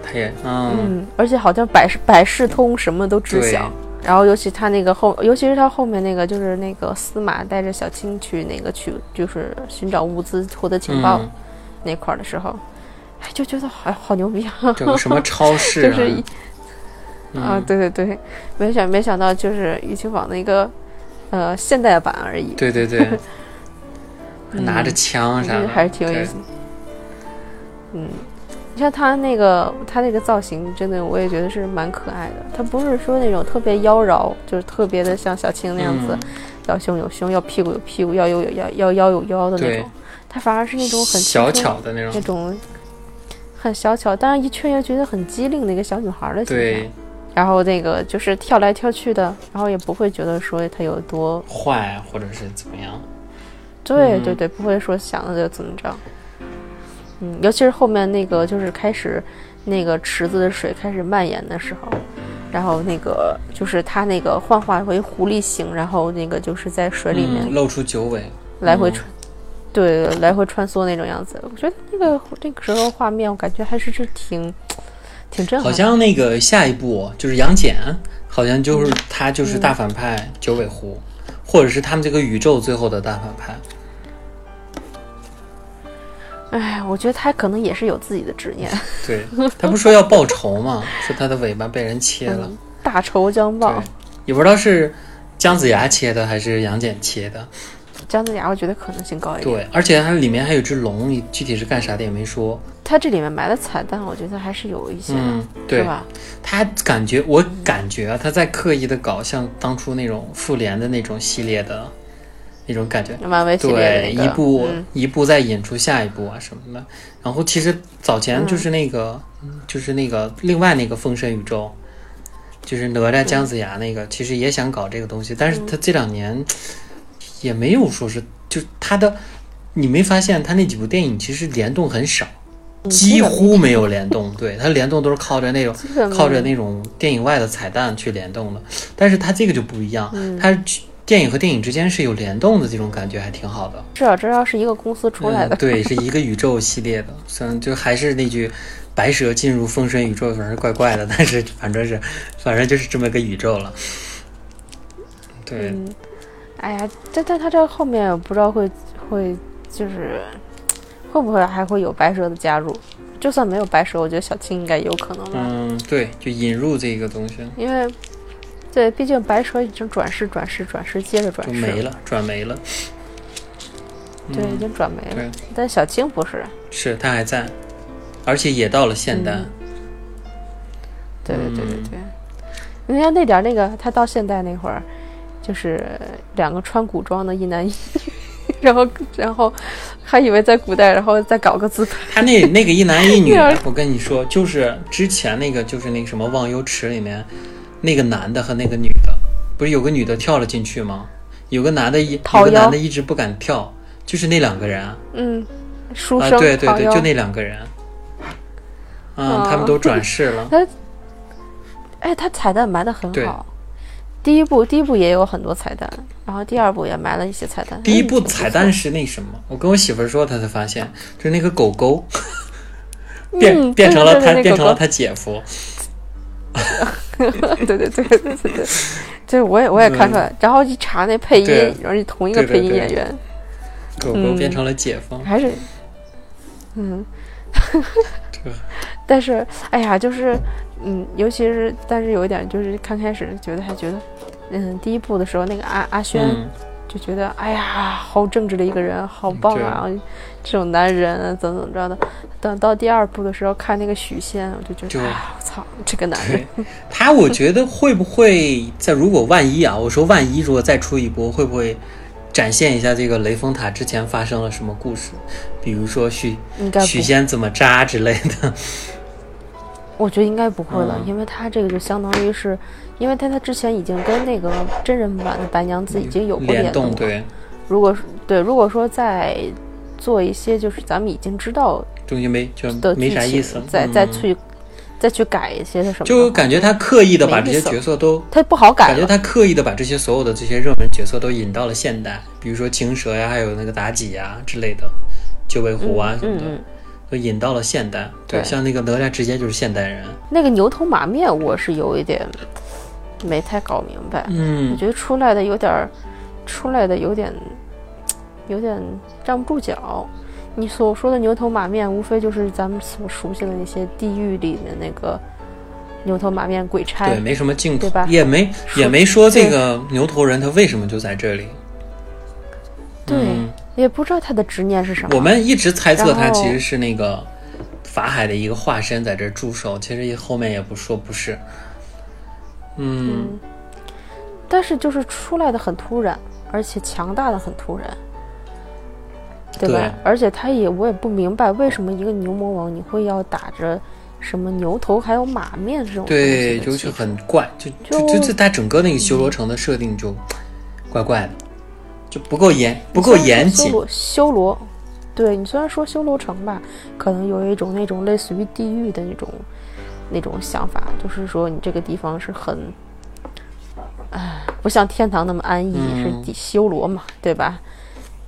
他也嗯。嗯，而且好像百事百事通，什么都知晓。然后尤其他那个后，尤其是他后面那个，就是那个司马带着小青去那个去，就是寻找物资、获得情报嗯，那块儿的时候，哎，就觉得好好牛逼啊！这个什么超市啊，就是一啊，嗯对对对，没想没想到就是玉清坊的一个呃现代版而已，对对对，还 拿着枪啥的，还是挺有意思的。嗯，你像他那个他那个造型，真的我也觉得是蛮可爱的。他不是说那种特别妖娆，就是特别的像小青那样子，嗯要胸有胸，要屁股有屁股，要有有腰要腰有腰的那种。他反而是那种很小巧的那种那种，很小巧，但是一却又觉得很机灵的一个小女孩的形象对。然后那个就是跳来跳去的，然后也不会觉得说她有多坏或者是怎么样，嗯对对对，不会说想的就怎么着。嗯，尤其是后面那个就是开始那个池子的水开始蔓延的时候，然后那个就是他那个幻化为狐狸形，然后那个就是在水里面嗯露出九尾，嗯来回穿，对，来回穿梭那种样子。我觉得那个那个时候画面，我感觉还是是挺挺震撼的。好像那个下一步就是杨戬，好像就是他就是大反派九尾狐，或者是他们这个宇宙最后的大反派。哎，我觉得他可能也是有自己的执念，对他不是说要报仇吗？说他的尾巴被人切了，大仇将报。，也不知道是姜子牙切的还是杨戬切的。姜子牙，我觉得可能性高一点。对，而且它里面还有只龙，你具体是干啥的也没说。它这里面埋的彩蛋，我觉得还是有一些的，嗯，是对，吧？他感觉我感觉啊，他在刻意的搞像当初那种复联的那种系列的那种感觉。漫威系列的对，那个一部、嗯一部再引出下一步啊什么的。然后其实早前就是那个，嗯就是那个另外那个封神宇宙，就是哪吒姜子牙那个，其实也想搞这个东西，但是他这两年也没有说是，就他的，你没发现他那几部电影其实联动很少，几乎没有联动。对，他联动都是靠着那种靠着那种电影外的彩蛋去联动的，但是它这个就不一样，嗯它电影和电影之间是有联动的，这种感觉还挺好的。至少这要是一个公司出来的，嗯，对，是一个宇宙系列的，虽然就还是那句。白蛇进入封神宇宙，反正怪怪的，但是反正是，反正就是这么个宇宙了。对，嗯，哎呀，但但他这后面我不知道会会就是会不会还会有白蛇的加入？就算没有白蛇，我觉得小青应该有可能吧，嗯，对，就引入这个东西因为对，毕竟白蛇已经转世、转世、转世，接着转世就没，了，转没了。对，已嗯，经转没了。对，但小青不是，是他还在，而且也到了现代。嗯对对对对嗯对。你看那点儿那个，他到现代那会儿，就是两个穿古装的一男一女，然后然后还以为在古代，然后再搞个自拍。他那那个一男一女，我跟你说，就是之前那个就是那个什么忘忧池里面，那个男的和那个女的，不是有个女的跳了进去吗？有个男的一有个男的一直不敢跳，就是那两个人啊，嗯，书啊生、对对对，就那两个人，嗯，啊他们都转世了，他哎，他彩蛋埋的很对好。第一部第一部也有很多彩蛋，然后第二部也埋了一些彩蛋。第一部彩蛋是那什么？我跟我媳妇儿说，她才发现，就是那个狗狗。变、嗯变成了他，变成了他姐夫。对对对对对对。对，这 我也我也看出来，然后一查那配音，然后是同一个配音演员，狗狗嗯。变成了姐夫，还是嗯。这。个，但是哎呀，就是嗯，尤其是但是有一点就是刚开始觉得还觉得，嗯，第一部的时候那个阿阿轩。嗯，就觉得哎呀，好正直的一个人，好棒啊！这种男人啊怎么怎么着的。等到第二部的时候看那个许仙，我就觉得，我操，这个男人，他我觉得会不会在如果万一啊，我说万一如果再出一波，会不会展现一下这个雷峰塔之前发生了什么故事？比如说许许，仙怎么渣之类的。我觉得应该不会了，嗯因为他这个就相当于是，因为他他之前已经跟那个真人版的白娘子已经有过联动。对，如果是对，如果说再做一些就是咱们已经知道中间没就没啥意思，再嗯再去再去改一些什么的，就感觉他刻意的把这些角色都他不好改。感觉他刻意的把这些所有的这些热门角色都引到了现代，比如说青蛇呀，还有那个妲己呀之类的，九尾狐啊什么的，嗯引到了现代。对，对像那个哪吒直接就是现代人。那个牛头马面，我是有一点没太搞明白。嗯我嗯，觉得出来的有点儿，出来的有点，有点站不住脚。你所说的牛头马面，无非就是咱们所熟悉的那些地狱里的那个牛头马面鬼差对，。没什么镜头对吧，也没也没说这个牛头人他为什么就在这里。对嗯也不知道他的执念是什么。我们一直猜测他其实是那个法海的一个化身在这儿驻守，其实后面也不说不是。嗯，嗯，但是就是出来的很突然，而且强大的很突然，对吧？对而且他也我也不明白为什么一个牛魔王你会要打着什么牛头还有马面这种对，就是很怪，就就就他整个那个修罗城的设定就怪怪的，就不够严不够严谨。修罗修罗，对你虽然说修罗城吧，可能有一种那种类似于地狱的那种那种想法，就是说你这个地方是很，唉，不像天堂那么安逸，嗯是地修罗嘛，对吧？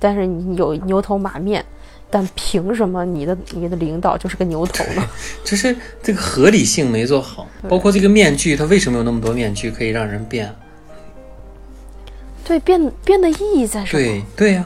但是你有牛头马面，但凭什么你的你的领导就是个牛头呢？就是这个合理性没做好，包括这个面具，它为什么有那么多面具可以让人变？对，变变的意义在什么？对对呀、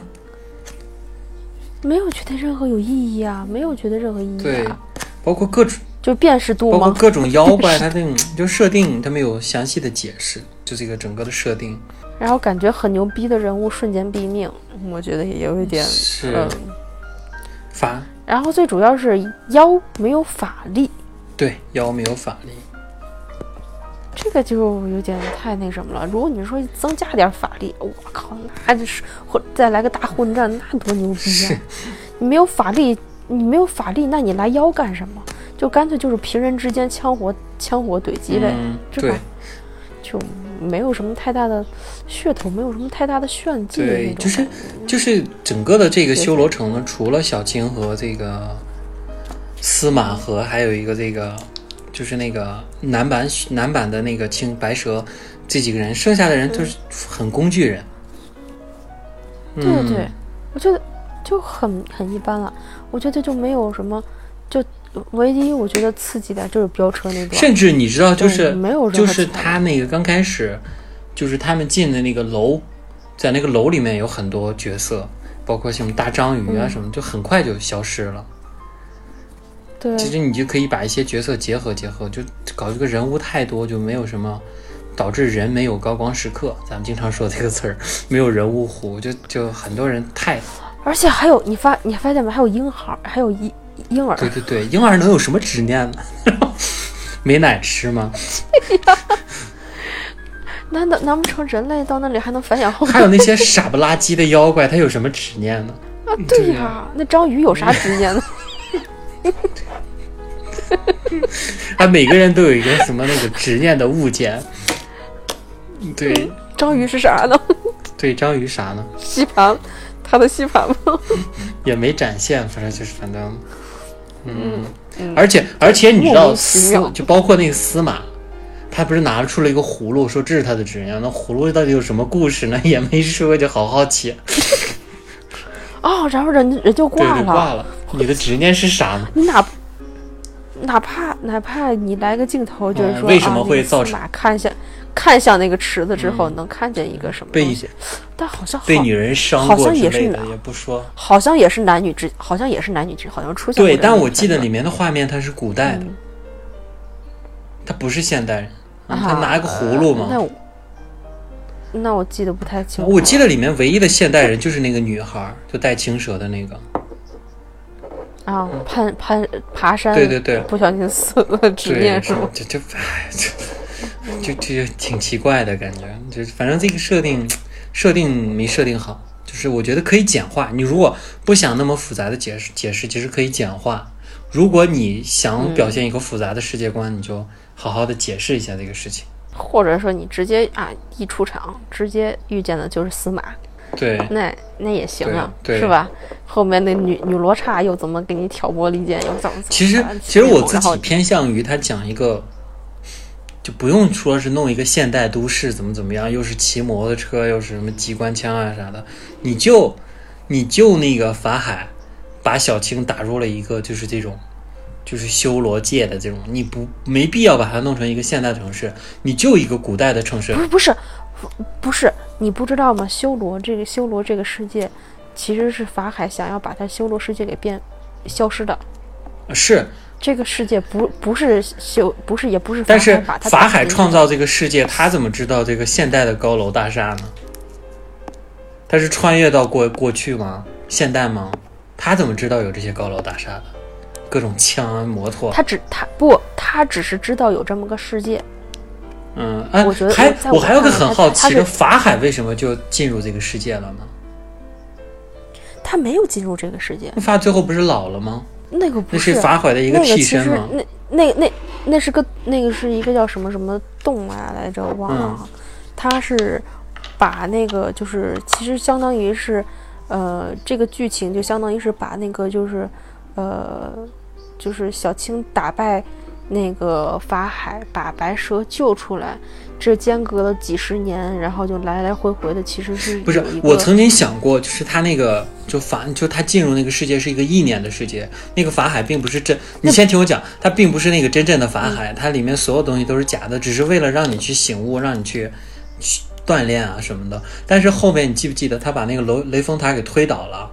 没有觉得任何有意义啊，没有觉得任何意义对啊，，包括各种就辨识度？包括各种妖怪，它这种就设定，它没有详细的解释，就这个整个的设定然后感觉很牛逼的人物瞬间毙命，我觉得也有一点，是嗯。法然后最主要是妖没有法力，对妖没有法力，这个就有点太那什么了。如果你说增加点法力，我靠，那就是或再来个大混战，那多牛逼！你没有法力，你没有法力，那你来妖干什么？就干脆就是平人之间枪火枪火怼击呗，嗯，是就没有什么太大的噱头，没有什么太大的炫技的那种，对就是就是整个的这个修罗城呢，除了小青和这个司马和还有一个这个就是那个男版男版的那个青白蛇这几个人，剩下的人都是很工具人。对对我觉得就很很一般了。我觉得就没有什么，就唯一我觉得刺激的就是飙车那段，甚至你知道，就是没有就是他那个刚开始，就是他们进的那个楼，在那个楼里面有很多角色，包括什么大章鱼啊嗯什么，就很快就消失了。对其实你就可以把一些角色结合结合，就搞这个人物太多，就没有什么导致人没有高光时刻。咱们经常说这个词儿，没有人物弧，就就很多人太而且还有你发你发现没？还有婴孩，还有婴婴儿，对对对，婴儿能有什么执念呢？没奶吃吗？难道难不成人类到那里还能繁衍后代？还有那些傻不拉几的妖怪，他有什么执念呢？啊，对呀，那章鱼有啥执念呢？啊，每个人都有一个什么那个执念的物件。对，章鱼是啥呢？对，章鱼啥呢？吸盘，它的吸盘吗？也没展现，反正就是反正，嗯，而且而且你知道司就包括那个司马，他不是拿出了一个葫芦，说这是他的执念，那葫芦到底有什么故事呢？也没说，就好好奇。哦，然后人人就挂了，挂了。你的执念是啥呢？你哪哪怕哪怕你来个镜头，就是说为什么会造成看向看向那个池子之后，能看见一个什么东西？但好像被女人伤过之类的，也不说。好像也是男女之，好像也是男女之，好像出现对，但我记得里面的画面，它是古代的，他不是现代人，他拿一个葫芦嘛。那我那我记得不太清。我记得里面唯一的现代人就是那个女孩，就带青蛇的那个。啊，攀攀爬山，对对对，不小心死了，执念是吗？就就哎，就就就挺奇怪的感觉，就反正这个设定设定没设定好，就是我觉得可以简化。你如果不想那么复杂的解释解释，其实可以简化。如果你想表现一个复杂的世界观，你就好好的解释一下这个事情。或者说你直接啊一出场，直接遇见的就是司马。对，那那也行啊，是吧？后面那女女罗刹又怎么给你挑拨离间，又怎么？其实其实我自己偏向于他讲一个，就不用说是弄一个现代都市怎么怎么样，又是骑摩托车，又是什么机关枪啊啥的，你就你就那个法海把小青打入了一个就是这种就是修罗界的这种，你不没必要把它弄成一个现代城市，你就一个古代的城市，不是不是不是。你不知道吗？修罗这个修罗这个世界，其实是法海想要把他修罗世界给变消失的。是这个世界不不是修不是也不是。但是法海创造这个世界，他怎么知道这个现代的高楼大厦呢？他是穿越到过过去吗？现代吗？他怎么知道有这些高楼大厦的？各种枪摩托？他只他不他只是知道有这么个世界。嗯，哎，我觉得还我还有个很好奇的，法海为什么就进入这个世界了呢？他没有进入这个世界。法最后不是老了吗？那个不是法海的一个替身吗？那那那那是个那个是一个叫什么什么洞啊来着，忘了。他是把那个就是其实相当于是呃这个剧情就相当于是把那个就是呃就是小青打败。那个法海把白蛇救出来，这间隔了几十年，然后就来来回回的，其实是不是？我曾经想过，就是他那个就法，就他进入那个世界是一个意念的世界，那个法海并不是真。你先听我讲，他并不是那个真正的法海，它里面所有东西都是假的，只是为了让你去醒悟，让你去去锻炼啊什么的。但是后面你记不记得，他把那个雷雷峰塔给推倒了，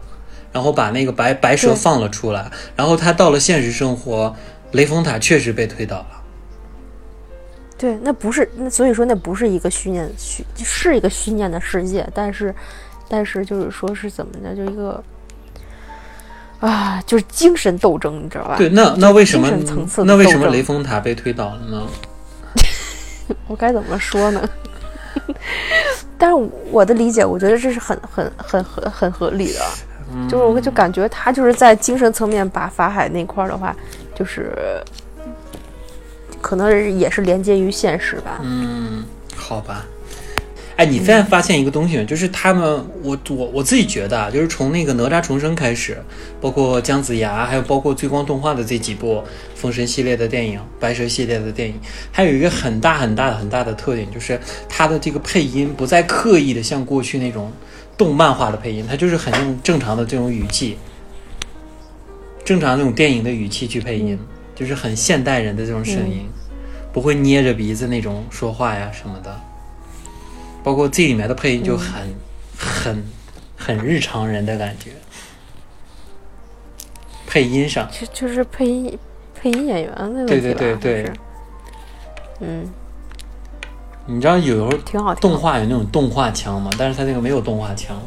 然后把那个白白蛇放了出来，然后他到了现实生活。雷峰塔确实被推倒了，对，那不是那，所以说那不是一个虚念虚，是一个虚念的世界，但是，但是就是说是怎么的，就一个啊，就是精神斗争，你知道吧？对，那那为什么那为什么雷峰塔被推倒了呢？我该怎么说呢？但是我的理解，我觉得这是很很很很很合理的，就是我就感觉他就是在精神层面把法海那块儿的话。就是，可能也是连接于现实吧。嗯，好吧。哎，你现在发现一个东西，就是他们，我我我自己觉得啊，就是从那个哪吒重生开始，包括姜子牙，还有包括追光动画的这几部封神系列的电影、白蛇系列的电影，还有一个很大很大的很大的特点，就是它的这个配音不再刻意的像过去那种动漫化的配音，它就是很用正常的这种语气。正常那种电影的语气去配音，就是很现代人的这种声音，不会捏着鼻子那种说话呀什么的。包括这里面的配音就很、很、很日常人的感觉。配音上，就就是配音配音演员的问题对对对对。嗯。你知道有时候挺好，动画有那种动画腔嘛？但是他那个没有动画腔。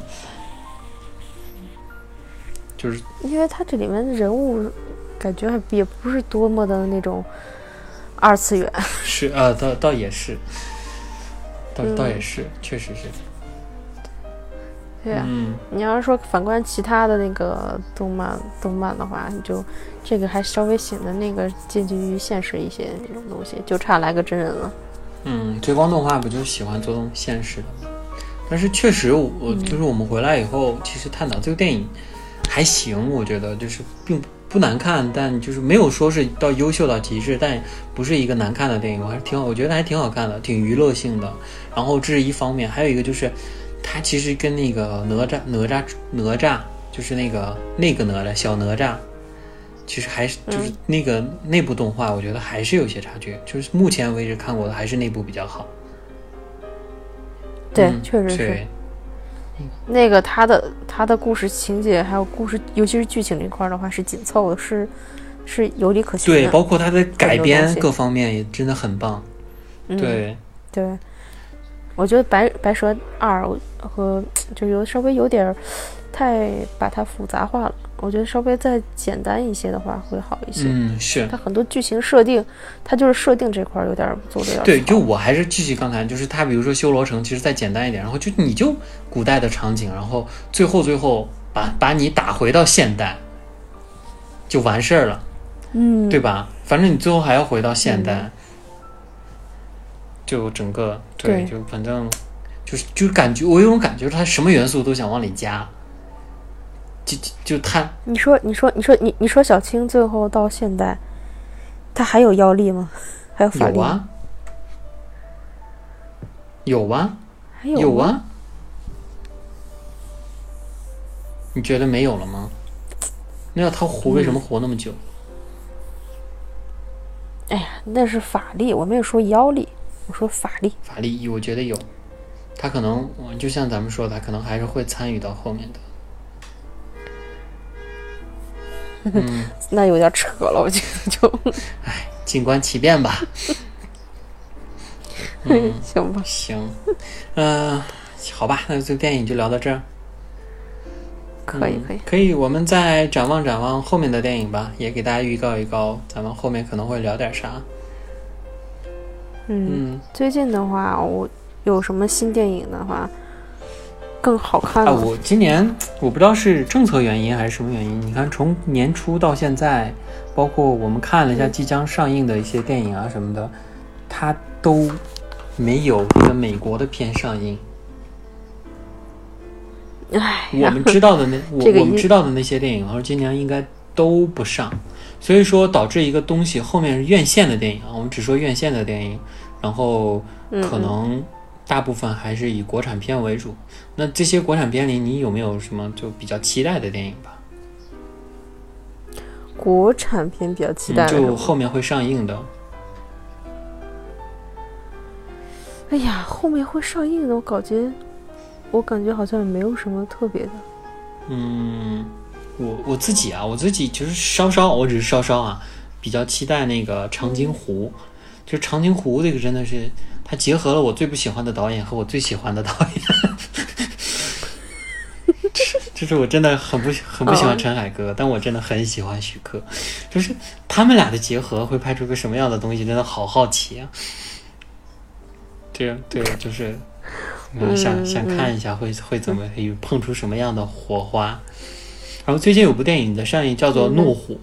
就是因为它这里面的人物感觉还也不是多么的那种二次元，是啊，倒倒也是。倒倒也是，确实是。对呀、嗯，你要是说反观其他的那个动漫动漫的话，你就这个还稍微显得那个接近于现实一些那种东西，就差来个真人了。嗯，追光动画不就喜欢做这种现实的吗？但是确实我，我就是我们回来以后，其实探讨这个电影还行，我觉得就是并不难看，但就是没有说是到优秀到极致，但不是一个难看的电影，我还是挺好，我觉得还挺好看的，挺娱乐性的。然后这是一方面，还有一个就是它其实跟那个哪吒哪吒哪吒，就是那个那个哪吒小哪吒。其实还是就是那个那部动画，我觉得还是有些差距。就是目前为止看过的，还是那部比较好。对，嗯确实是对，那个他的他的故事情节还有故事，尤其是剧情这块儿的话是紧凑的，是是有理可循的对，包括他的改编各方面也真的很棒。嗯、对，对，我觉得白白蛇二和就有稍微有点儿太把它复杂化了。我觉得稍微再简单一些的话会好一些。嗯，是。它很多剧情设定，它就是设定这块儿有点儿做的有点对，就我还是继续刚才，就是它，比如说修罗城，其实再简单一点，然后就你就古代的场景，然后最后最后把把你打回到现代，就完事儿了，嗯，对吧？反正你最后还要回到现代，就整个对，对。就反正就是就是感觉我有种感觉，它什么元素都想往里加，就就就他你说你说你说你你说小青最后到现代，他还有妖力吗？还有法力吗？有啊，有啊。还有？有啊，你觉得没有了吗？那要他活，为什么活那么久？哎呀，那是法力，我没有说妖力，我说法力。法力，我觉得有，他可能，嗯就像咱们说的，他可能还是会参与到后面的。嗯，那有点扯了，我觉得就哎静观其变吧。嗯，行吧。行，嗯、好吧，那这个电影就聊到这儿。嗯可以可以，可以，我们再展望展望后面的电影吧，也给大家预告一告，咱们后面可能会聊点啥。嗯，嗯，最近的话，我有什么新电影的话，更好看啊，我今年 我不知道是政策原因还是什么原因，你看从年初到现在，包括我们看了一下即将上映的一些电影啊什么的，它都没有这个美国的片上映。哎我，们知道的那 我这个我们知道的那些电影，然后今年应该都不上，所以说导致一个东西后面是院线的电影啊，我们只说院线的电影，然后嗯。可能大部分还是以国产片为主。那这些国产片里，你有没有什么就比较期待的电影吧？国产片比较期待就后面会上映的。哎呀，后面会上映的，我感觉，我感觉好像没有什么特别的。嗯，我我自己啊，我自己就是稍稍，我只是稍稍啊，比较期待那个长津湖。就长津湖这个真的是，它结合了我最不喜欢的导演和我最喜欢的导演。就是我真的很不很不喜欢陈海歌，但我真的很喜欢徐克。就是他们俩的结合会拍出个什么样的东西，真的好好奇啊！对对，就是嗯，想想看一下会会怎么会碰出什么样的火花。然后最近有部电影的上映，叫做《怒火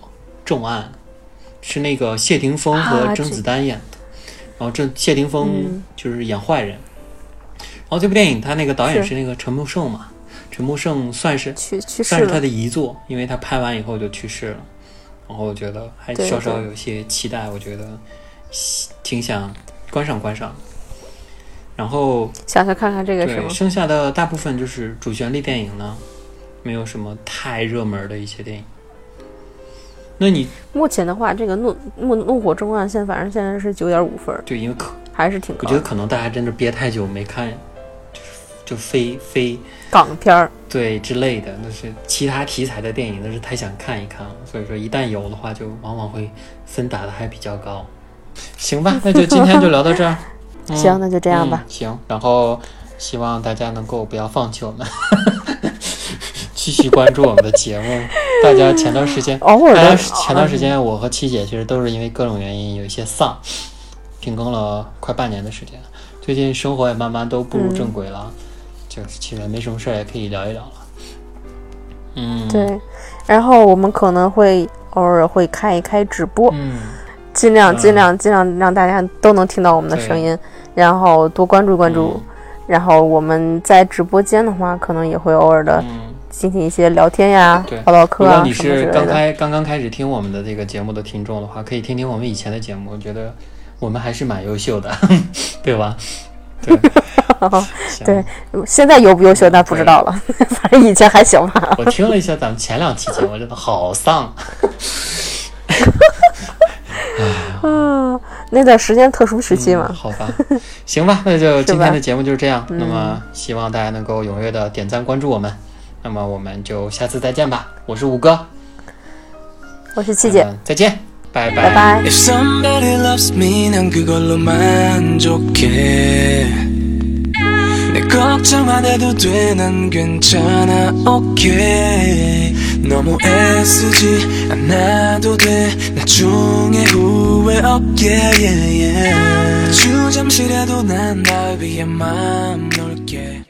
重案》，是那个谢霆锋和啊甄子丹演的。然后这谢霆锋嗯就是演坏人。然后这部电影他那个导演是是那个陈木胜嘛，陈木胜算是算是他的遗作，因为他拍完以后就去世了。然后我觉得还稍稍有些期待，我觉得挺想观赏观赏。然后想想看看这个什么，剩下的大部分就是主旋律电影呢，没有什么太热门的一些电影。那你目前的话，这个怒怒怒火中案现在反正现在是九点五分儿，对，因为可还是挺高我觉得。可能大家真的憋太久没看，就是就非非港片儿，对之类的，那是其他题材的电影，那是太想看一看了。所以说一旦有的话，就往往会分打的还比较高。行吧，那就今天就聊到这儿。嗯行，那就这样吧。嗯。行，然后希望大家能够不要放弃我们，继续关注我们的节目。大家前段时间，偶尔的前段时间我和七姐其实都是因为各种原因有一些丧，停更了快半年的时间。最近生活也慢慢都步入正轨了，就是其实没什么事儿也可以聊一聊了。嗯，，对，然后我们可能会偶尔会开一开直播，嗯，尽量嗯尽量尽量让大家都能听到我们的声音，然后多关注关注。嗯然后我们在直播间的话，可能也会偶尔的嗯。进行一些聊天呀对、唠唠嗑啊如果你是。刚开刚刚开始听我们的这个节目的听众的话，可以听听我们以前的节目，我觉得我们还是蛮优秀的，对吧？对，对现在优不优秀那不知道了，反正以前还行吧。我听了一下咱们前两期节目，真的好丧。嗯，那段时间特殊时期嘛嗯，好吧，行吧，那就今天的节目就是这样。那么希望大家能够踊跃的点赞关注我们。那么我们就下次再见吧。我是五哥，我是七姐，嗯再见，拜拜拜。 If somebody loves me 난 그걸로 만족해 내 걱정 안 해도 돼 난 괜찮아 okay 너무 애쓰지 않아도 돼 나중에 후회 없게 yeah, yeah. 아주 잠시라도 난 날 위해 마음 놓을게